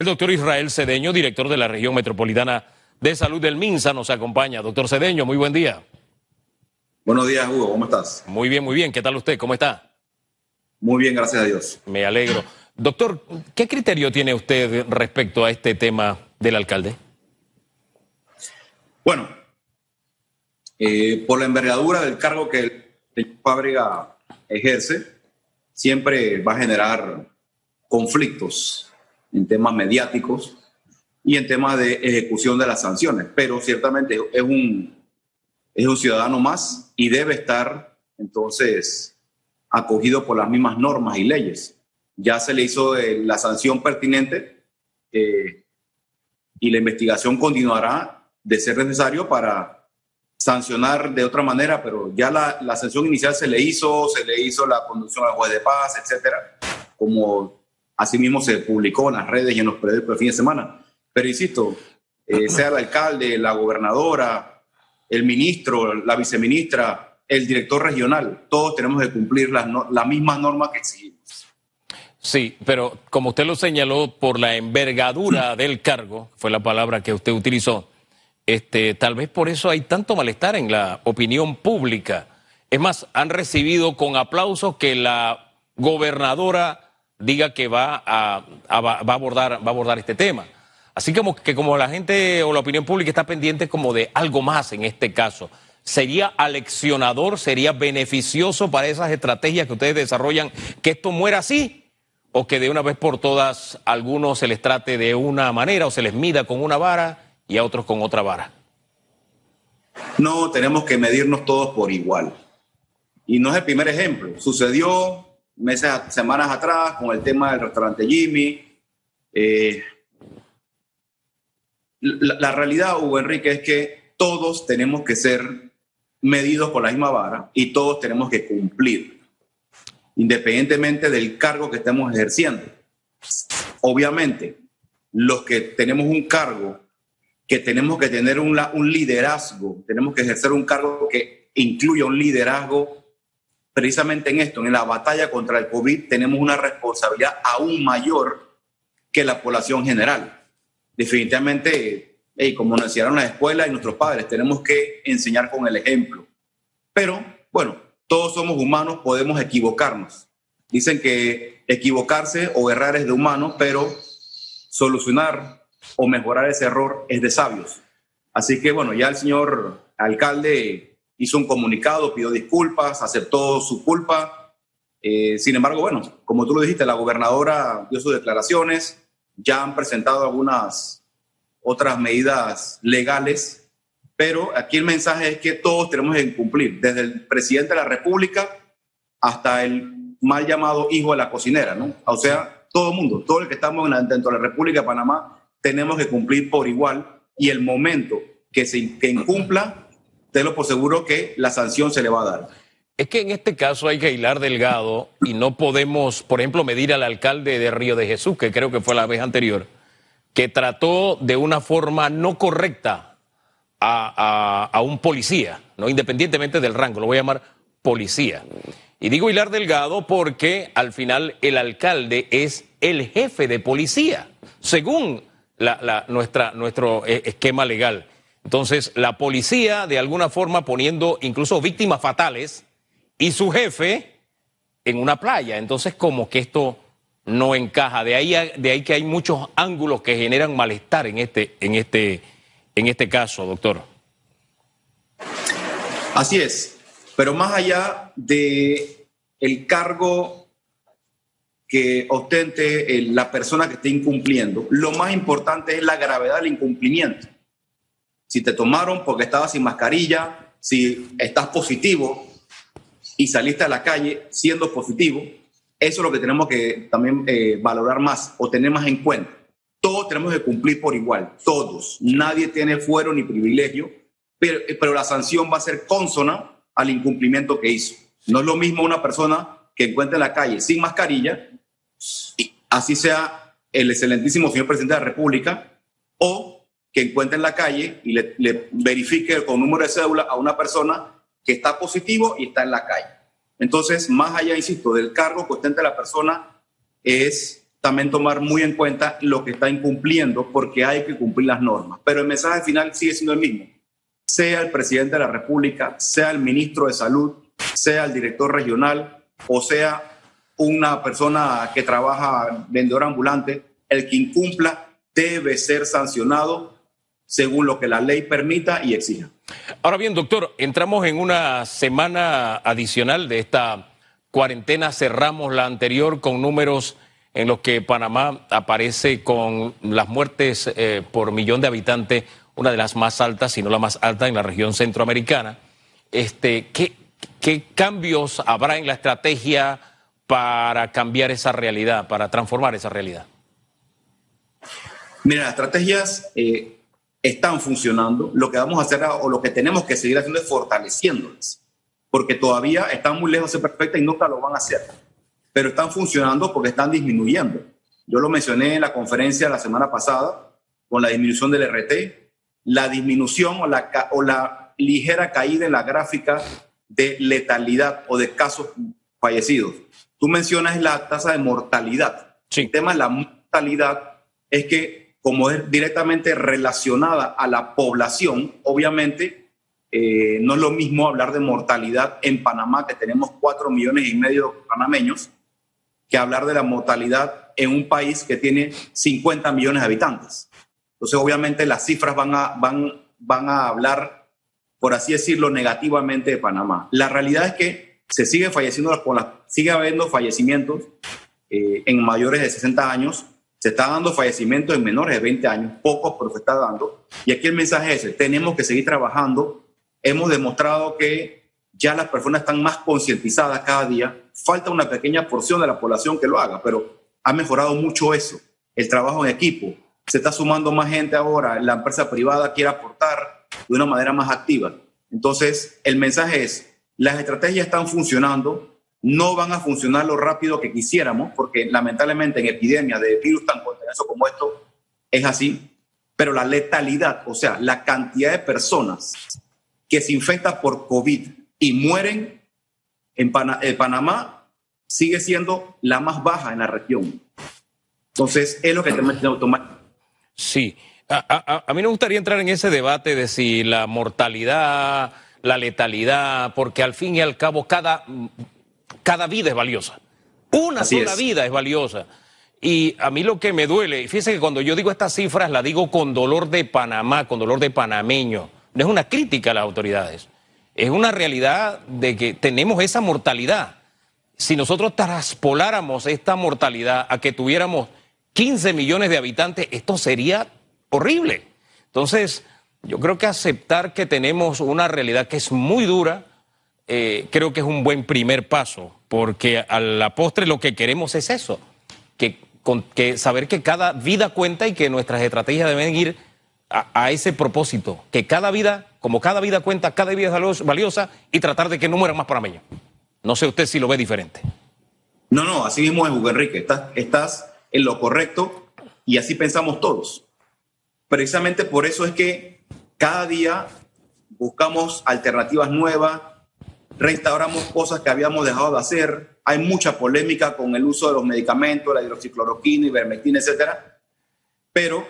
El doctor Israel Cedeño, director de la región metropolitana de salud del MINSA, nos acompaña. Doctor Cedeño, muy buen día. Buenos días, Hugo, ¿cómo estás? Muy bien, muy bien. ¿Qué tal usted? ¿Cómo está? Muy bien, gracias a Dios. Me alegro. Doctor, ¿qué criterio tiene usted respecto a este tema del alcalde? Bueno, eh, por la envergadura del cargo que el Fábrega ejerce, siempre va a generar conflictos en temas mediáticos y en temas de ejecución de las sanciones. Pero ciertamente es un, es un ciudadano más y debe estar entonces acogido por las mismas normas y leyes. Ya se le hizo eh, la sanción pertinente eh, y la investigación continuará de ser necesario para sancionar de otra manera, pero ya la, la sanción inicial se le hizo, se le hizo la conducción al juez de paz, etcétera, como Asimismo se publicó en las redes y en los periódicos de fin de semana. Pero insisto, eh, sea el alcalde, la gobernadora, el ministro, la viceministra, el director regional, todos tenemos que cumplir las, la mismas normas que exigimos. Sí, pero como usted lo señaló, por la envergadura del cargo, fue la palabra que usted utilizó, este, tal vez por eso hay tanto malestar en la opinión pública. Es más, han recibido con aplausos que la gobernadora diga que va a, abordar, va a abordar este tema. Así como que como la gente o la opinión pública está pendiente como de algo más en este caso. ¿Sería aleccionador, sería beneficioso para esas estrategias que ustedes desarrollan que esto muera así? ¿O que de una vez por todas a algunos se les trate de una manera o se les mida con una vara y a otros con otra vara? No, tenemos que medirnos todos por igual. Y no es el primer ejemplo. Sucedió meses, semanas atrás con el tema del restaurante Jimmy. Eh, la, realidad, Hugo Enrique, es que todos tenemos que ser medidos por la misma vara y todos tenemos que cumplir, independientemente del cargo que estemos ejerciendo. Obviamente, los que tenemos un cargo, que tenemos que tener un liderazgo, tenemos que ejercer un cargo que incluya un liderazgo precisamente en esto, en la batalla contra el COVID, tenemos una responsabilidad aún mayor que la población general. Definitivamente, como nos enseñaron las escuelas y nuestros padres, tenemos que enseñar con el ejemplo. Pero, bueno, todos somos humanos, podemos equivocarnos. Dicen que equivocarse o errar es de humanos, pero solucionar o mejorar ese error es de sabios. Así que, bueno, ya el señor alcalde hizo un comunicado, pidió disculpas, aceptó su culpa. Eh, sin embargo, bueno, como tú lo dijiste, la gobernadora dio sus declaraciones, ya han presentado algunas otras medidas legales, pero aquí el mensaje es que todos tenemos que cumplir, desde el presidente de la República hasta el mal llamado hijo de la cocinera, ¿no? O sea, todo el mundo, todo el que estamos dentro de la República de Panamá, tenemos que cumplir por igual y el momento que se que incumpla tenlo por seguro que la sanción se le va a dar. Es que en este caso hay que hilar delgado y no podemos, por ejemplo, medir al alcalde de Río de Jesús, que creo que fue la vez anterior, que trató de una forma no correcta a, un policía, no independientemente del rango, lo voy a llamar policía. Y digo hilar delgado porque al final el alcalde es el jefe de policía, según nuestra, nuestro eh, esquema legal. Entonces, la policía, de alguna forma, poniendo incluso víctimas fatales y su jefe en una playa. Entonces, como que esto no encaja. De ahí, de ahí que hay muchos ángulos que generan malestar en este, en este, en este caso, doctor. Así es. Pero más allá de el cargo que ostente la persona que esté incumpliendo, lo más importante es la gravedad del incumplimiento si te tomaron porque estabas sin mascarilla, si estás positivo y saliste a la calle siendo positivo, eso es lo que tenemos que también eh, valorar más o tener más en cuenta. Todos tenemos que cumplir por igual, todos. Nadie tiene fuero ni privilegio, pero, la sanción va a ser consona al incumplimiento que hizo. No es lo mismo una persona que encuentra en la calle sin mascarilla, y así sea el excelentísimo señor presidente de la República, o que encuentre en la calle y le, verifique con número de cédula a una persona que está positivo y está en la calle. Entonces, más allá, insisto, del cargo que ostenta la persona, es también tomar muy en cuenta lo que está incumpliendo porque hay que cumplir las normas. Pero el mensaje final sigue siendo el mismo. Sea el presidente de la República, sea el ministro de Salud, sea el director regional o sea una persona que trabaja vendedor ambulante, el que incumpla debe ser sancionado según lo que la ley permita y exija. Ahora bien, doctor, entramos en una semana adicional de esta cuarentena, cerramos la anterior con números en los que Panamá aparece con las muertes eh, por millón de habitantes, una de las más altas, si no la más alta en la región centroamericana. Este, ¿qué, ¿Qué cambios habrá en la estrategia para cambiar esa realidad, para transformar esa realidad? Mira, las estrategias eh, están funcionando. Lo que vamos a hacer o lo que tenemos que seguir haciendo es fortaleciéndolas, porque todavía están muy lejos de ser perfectas y nunca lo van a hacer. Pero están funcionando porque están disminuyendo. Yo lo mencioné en la conferencia la semana pasada con la disminución del RT, la disminución o la, o la ligera caída en la gráfica de letalidad o de casos fallecidos. Tú mencionas la tasa de mortalidad. El tema de la mortalidad es que como es directamente relacionada a la población, obviamente eh, no es lo mismo hablar de mortalidad en Panamá, que tenemos cuatro millones y medio de panameños, que hablar de la mortalidad en un país que tiene 50 millones de habitantes. Entonces, obviamente, las cifras van a, van, van a hablar por así decirlo, negativamente de Panamá. La realidad es que se sigue falleciendo, sigue habiendo fallecimientos eh, en mayores de 60 años, se está dando fallecimientos en menores de 20 años, pocos, pero se está dando. Y aquí el mensaje es tenemos que seguir trabajando. Hemos demostrado que ya las personas están más concientizadas cada día. Falta una pequeña porción de la población que lo haga, pero ha mejorado mucho eso. El trabajo en equipo. Se está sumando más gente ahora. La empresa privada quiere aportar de una manera más activa. Entonces, el mensaje es, las estrategias están funcionando, no van a funcionar lo rápido que quisiéramos, porque lamentablemente en epidemias de virus tan contagiosos como esto es así, pero la letalidad, o sea, la cantidad de personas que se infectan por COVID y mueren en, Panamá sigue siendo la más baja en la región. Entonces, es lo que tenemos que tomar. Sí, a, mí me gustaría entrar en ese debate de si la mortalidad, la letalidad, porque al fin y al cabo cada, cada vida es valiosa. Una sola vida es valiosa. Y a mí lo que me duele, y fíjese que cuando yo digo estas cifras, la digo con dolor de Panamá, con dolor de panameño. No es una crítica a las autoridades, es una realidad de que tenemos esa mortalidad. Si nosotros traspoláramos esta mortalidad a que tuviéramos 15 millones de habitantes, esto sería horrible. Entonces, yo creo que aceptar que tenemos una realidad que es muy dura, eh, creo que es un buen primer paso, porque a la postre lo que queremos es eso, que, saber que cada vida cuenta y que nuestras estrategias deben ir a, ese propósito, que cada vida, como cada vida cuenta, cada vida es valiosa y tratar de que no mueran más panameños. No sé usted si lo ve diferente. No, no, así mismo es, Hugo Enrique, estás, estás en lo correcto y así pensamos todos. Precisamente por eso es que cada día buscamos alternativas nuevas, restauramos cosas que habíamos dejado de hacer. Hay mucha polémica con el uso de los medicamentos, la hidroxicloroquina, ivermectina, etcétera, pero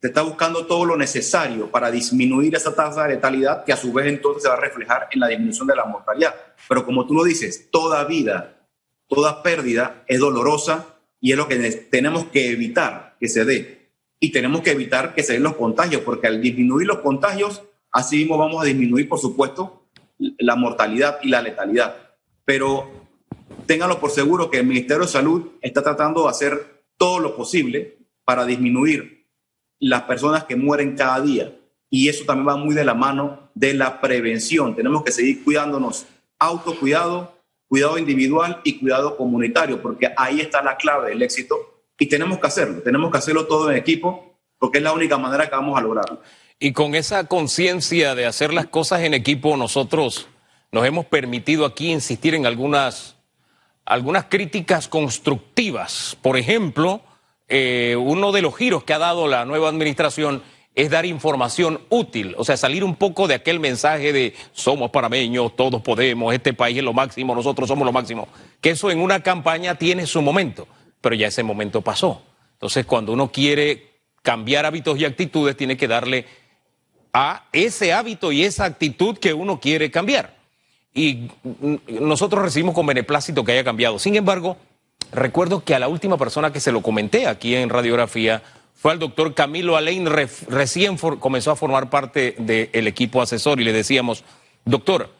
se está buscando todo lo necesario para disminuir esa tasa de letalidad que a su vez entonces se va a reflejar en la disminución de la mortalidad. Pero como tú lo dices, toda vida, toda pérdida es dolorosa y es lo que tenemos que evitar que se dé y tenemos que evitar que se den los contagios, porque al disminuir los contagios, así mismo vamos a disminuir, por supuesto, la mortalidad y la letalidad. Pero ténganlo por seguro que el Ministerio de Salud está tratando de hacer todo lo posible para disminuir las personas que mueren cada día. Y eso también va muy de la mano de la prevención. Tenemos que seguir cuidándonos, autocuidado, cuidado individual y cuidado comunitario, porque ahí está la clave del éxito y tenemos que hacerlo, tenemos que hacerlo todo en equipo porque es la única manera que vamos a lograrlo. Y con esa conciencia de hacer las cosas en equipo, nosotros nos hemos permitido aquí insistir en algunas, algunas críticas constructivas. Por ejemplo, eh, uno de los giros que ha dado la nueva administración es dar información útil, o sea, salir un poco de aquel mensaje de somos parameños, todos podemos, este país es lo máximo, nosotros somos lo máximo, que eso en una campaña tiene su momento pero ya ese momento pasó. Entonces, cuando uno quiere cambiar hábitos y actitudes, tiene que darle a ese hábito y esa actitud que uno quiere cambiar. Y nosotros recibimos con beneplácito que haya cambiado. Sin embargo, recuerdo que a la última persona que se lo comenté aquí en radiografía fue al doctor Camilo Alain, recién comenzó a formar parte del equipo asesor y le decíamos, doctor,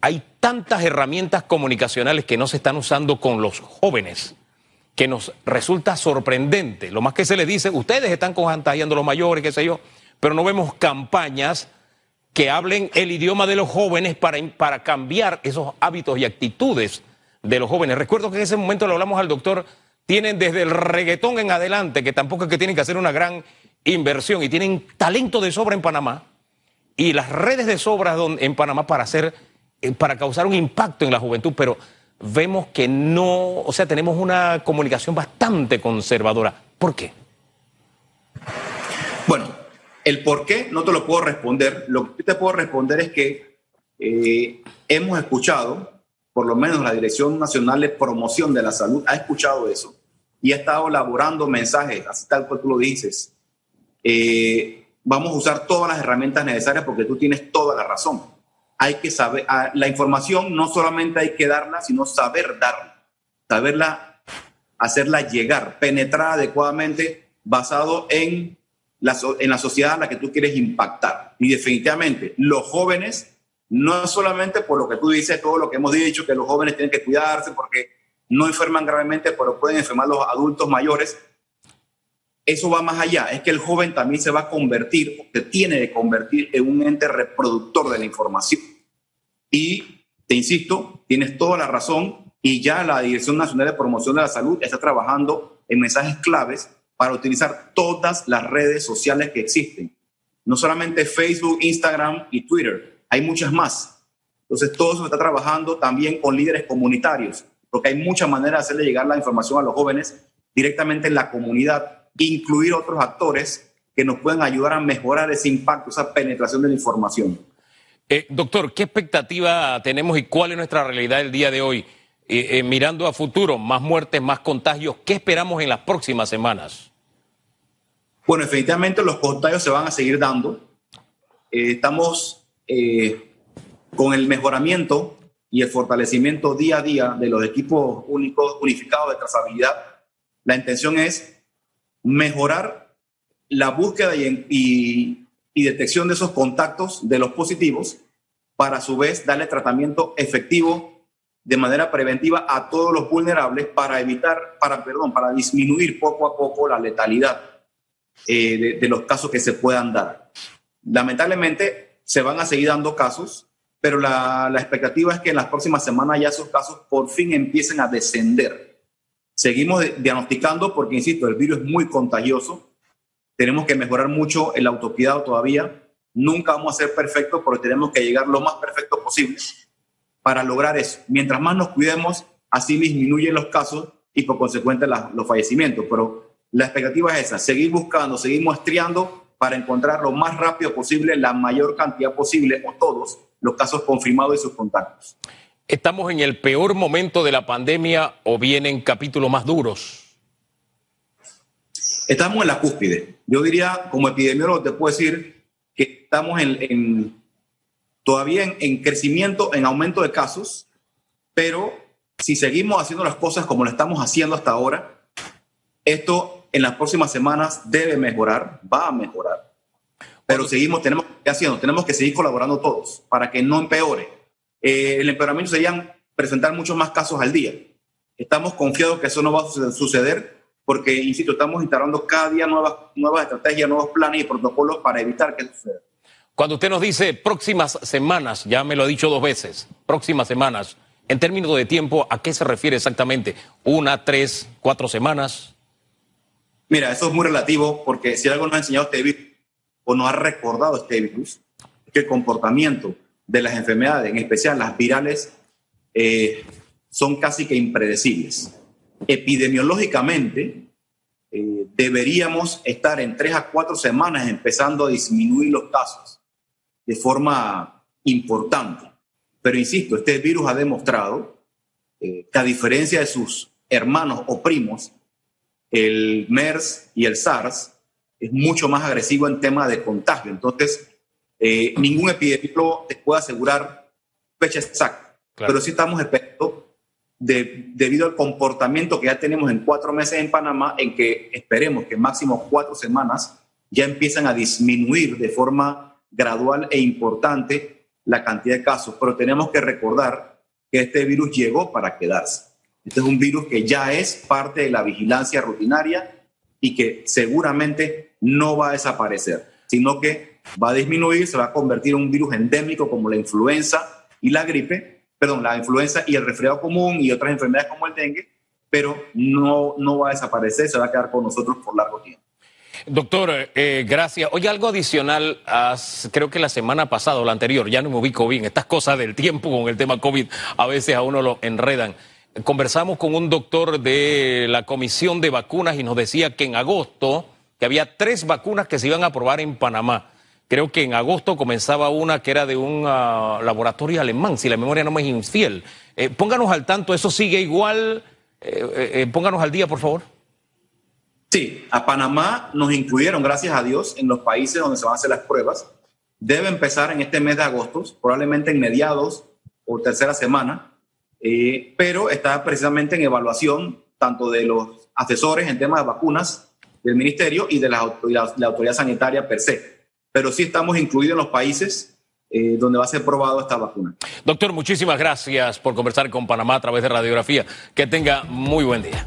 hay tantas herramientas comunicacionales que no se están usando con los jóvenes que nos resulta sorprendente. Lo más que se les dice, ustedes están contagiando a los mayores, qué sé yo, pero no vemos campañas que hablen el idioma de los jóvenes para, para cambiar esos hábitos y actitudes de los jóvenes. Recuerdo que en ese momento le hablamos al doctor, tienen desde el reggaetón en adelante, que tampoco es que tienen que hacer una gran inversión, y tienen talento de sobra en Panamá, y las redes de sobra en Panamá para hacer, eh, para causar un impacto en la juventud, pero vemos que no, o sea, tenemos una comunicación bastante conservadora. ¿Por qué? Bueno, el por qué no te lo puedo responder. Lo que te puedo responder es que eh, hemos escuchado, por lo menos la Dirección Nacional de Promoción de la Salud ha escuchado eso y ha estado elaborando mensajes, así tal cual tú lo dices. Eh, vamos a usar todas las herramientas necesarias porque tú tienes toda la razón hay que saber, ah, la información no solamente hay que darla, sino saber darla, saberla, hacerla llegar, penetrar adecuadamente, basado en en la sociedad a la que tú quieres impactar. Y definitivamente, los jóvenes, no solamente por lo que tú dices, todo lo que hemos dicho, que los jóvenes tienen que cuidarse porque no enferman gravemente, pero pueden enfermar los adultos mayores. Eso va más allá, es que el joven también se va a convertir, o se tiene que convertir en un ente reproductor de la información. Y te insisto, tienes toda la razón y ya la Dirección Nacional de Promoción de la Salud está trabajando en mensajes claves para utilizar todas las redes sociales que existen. No solamente Facebook, Instagram y Twitter, hay muchas más. Entonces, todo eso se está trabajando también con líderes comunitarios, porque hay muchas maneras de hacerle llegar la información a los jóvenes directamente en la comunidad, incluir otros actores que nos pueden ayudar a mejorar ese impacto, esa penetración de la información. Eh, doctor, ¿qué expectativa tenemos y cuál es nuestra realidad el día de hoy? Eh, eh, mirando a futuro, más muertes, más contagios, ¿qué esperamos en las próximas semanas? Bueno, efectivamente los contagios se van a seguir dando. estamos con el mejoramiento y el fortalecimiento día a día de los equipos únicos unificados de trazabilidad. La intención es mejorar la búsqueda y y detección de esos contactos de los positivos para a su vez darle tratamiento efectivo de manera preventiva a todos los vulnerables para evitar, para, perdón, para disminuir poco a poco la letalidad eh, de, los casos que se puedan dar. Lamentablemente se van a seguir dando casos, pero la, la expectativa es que en las próximas semanas ya esos casos por fin empiecen a descender. Seguimos diagnosticando porque, insisto, el virus es muy contagioso tenemos que mejorar mucho el autocuidado todavía. Nunca vamos a ser perfectos, pero tenemos que llegar lo más perfecto posible para lograr eso. Mientras más nos cuidemos, así disminuyen los casos y por consecuente los fallecimientos. Pero la expectativa es esa, seguir buscando, seguir muestreando para encontrar lo más rápido posible la mayor cantidad posible o todos los casos confirmados y sus contactos. ¿Estamos en el peor momento de la pandemia o vienen capítulos más duros? Estamos en la cúspide. Yo diría, como epidemiólogo, te puedo decir que estamos en, todavía en, crecimiento, en aumento de casos, pero si seguimos haciendo las cosas como lo estamos haciendo hasta ahora, esto en las próximas semanas debe mejorar, va a mejorar. Pero seguimos, tenemos que haciendo, tenemos que seguir colaborando todos para que no empeore. Eh, el empeoramiento sería presentar muchos más casos al día. Estamos confiados que eso no va a suceder porque, insisto, estamos instalando cada día nuevas, nuevas estrategias, nuevos planes y protocolos para evitar que suceda. Cuando usted nos dice próximas semanas, ya me lo ha dicho dos veces, próximas semanas, en términos de tiempo, ¿a qué se refiere exactamente? ¿Una, tres, cuatro semanas? Mira, eso es muy relativo porque si algo nos ha enseñado este virus o nos ha recordado este virus, que el comportamiento de las enfermedades, en especial las virales, eh, son casi que impredecibles epidemiológicamente eh, deberíamos estar en tres a cuatro semanas empezando a disminuir los casos de forma importante. Pero insisto, este virus ha demostrado eh, que a diferencia de sus hermanos o primos, el MERS y el SARS es mucho más agresivo en tema de contagio. Entonces, eh, ningún epidemiólogo te puede asegurar fecha exacta, pero sí estamos esperando, de, debido al comportamiento que ya tenemos en cuatro meses en Panamá, en que esperemos que máximo cuatro semanas ya empiezan a disminuir de forma gradual e importante la cantidad de casos. Pero tenemos que recordar que este virus llegó para quedarse. Este es un virus que ya es parte de la vigilancia rutinaria y que seguramente no va a desaparecer, sino que va a disminuir, se va a convertir en un virus endémico como la influenza y la gripe, perdón, la influenza y el resfriado común y otras enfermedades como el dengue, pero no, no va a desaparecer, se va a quedar con nosotros por largo tiempo. Doctor, eh, gracias. Oye, algo adicional, creo que la semana pasada o la anterior, ya no me ubico bien, estas cosas del tiempo con el tema COVID a veces a uno lo enredan. Conversamos con un doctor de la Comisión de Vacunas y nos decía que en agosto, que había tres vacunas que se iban a probar en Panamá. Creo que en agosto comenzaba una que era de un ah, laboratorio alemán, si la memoria no me es infiel. Eh, pónganos al tanto, ¿eso sigue igual? Eh, pónganos al día, por favor. Sí, a Panamá nos incluyeron, gracias a Dios, en los países donde se van a hacer las pruebas. Debe empezar en este mes de agosto, probablemente en mediados o tercera semana, eh, pero está precisamente en evaluación tanto de los asesores en temas de vacunas del ministerio y de la, autoridad sanitaria per se. Pero sí estamos incluidos en los países eh, donde va a ser probado esta vacuna. Doctor, muchísimas gracias por conversar con Panamá a través de radiografía. Que tenga muy buen día.